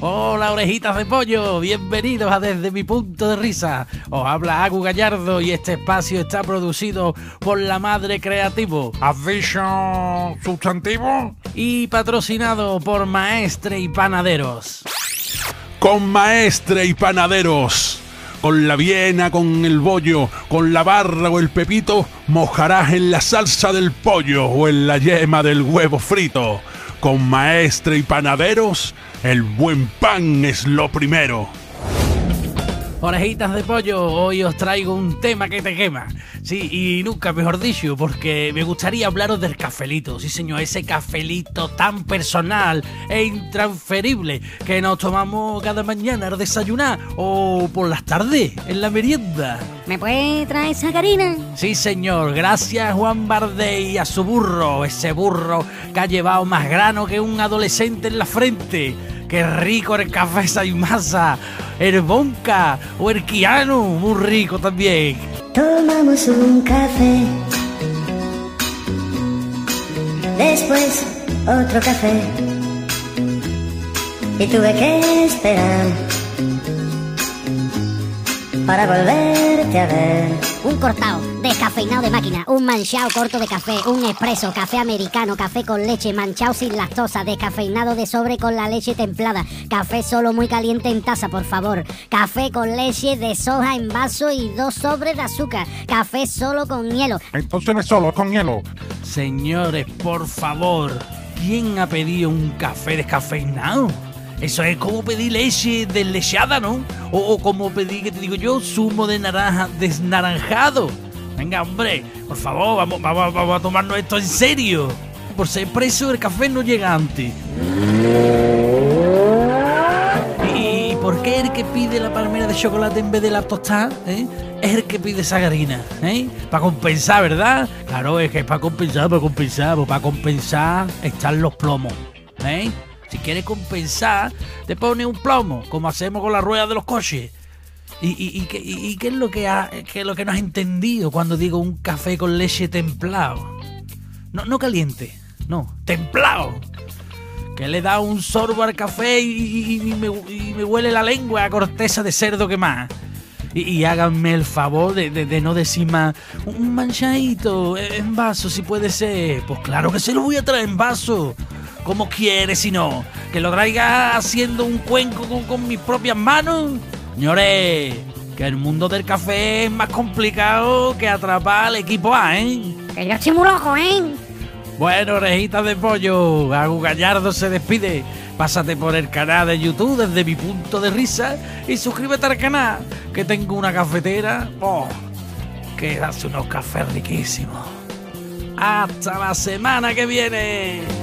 Hola orejitas de pollo, bienvenidos a Desde mi punto de risa. Os habla Agu Gallardo y este espacio está producido por la Madre Creativo. ¿Has dicho sustantivo? Y patrocinado por Maestre y Panaderos. Con Maestre y Panaderos. Con la viena, con el bollo, con la barra o el pepito, mojarás en la salsa del pollo o en la yema del huevo frito. Con Maestre y Panaderos, el buen pan es lo primero. Orejitas de pollo, hoy os traigo un tema que te quema. Sí, y nunca mejor dicho, porque me gustaría hablaros del cafelito. Sí, señor, ese cafelito tan personal e intransferible que nos tomamos cada mañana al desayunar o por las tardes en la merienda. ¿Me puede traer sacarina? Sí, señor, gracias Juan Bardey y a su burro, ese burro que ha llevado más grano que un adolescente en la frente. Qué rico el café Saimasa, el Bonca o el Kiano, muy rico también. Tomamos un café. Después otro café. Y tuve que esperar para volverte a ver. Un cortado, descafeinado de máquina, un manchado corto de café, un expreso, café americano, café con leche, manchado sin lactosa, descafeinado de sobre con la leche templada, café solo muy caliente en taza, por favor, café con leche de soja en vaso y dos sobres de azúcar, café solo con hielo. Entonces no es solo, con hielo. Señores, por favor, ¿quién ha pedido un café descafeinado? Eso es como pedir leche deslecheada, ¿no? O, como pedir, que te digo yo, zumo de naranja desnaranjado. Venga, hombre, por favor, vamos, vamos, vamos a tomarnos esto en serio. Por ser preso, el café no llega antes. ¿Y por qué el que pide la palmera de chocolate en vez de la tostada? eh? Es el que pide sagarina, ¿eh? Para compensar, ¿verdad? Claro, es que es para compensar, para compensar, pues para compensar están los plomos, ¿eh? Si quieres compensar, te pone un plomo, como hacemos con las ruedas de los coches. ¿Y, y, y qué- es lo que, ha- qué es lo que no has entendido cuando digo un café con leche templado? No, no caliente, no, templado. Que le da un sorbo al café y, me, me huele la lengua a corteza de cerdo que más. Y, y háganme el favor de, de- de no decir más un manchadito en vaso si puede ser. Pues claro que se lo voy a traer en vaso. Como quieres si no? Que lo traiga haciendo un cuenco con, con mis propias manos. Señores, que el mundo del café es más complicado que atrapar al equipo A, ¿eh? Que yo estoy muy loco, ¿eh? Bueno, orejitas de pollo, Agu Gallardo se despide. Pásate por el canal de YouTube desde mi punto de risa y suscríbete al canal, que tengo una cafetera oh, que hace unos cafés riquísimos. Hasta la semana que viene.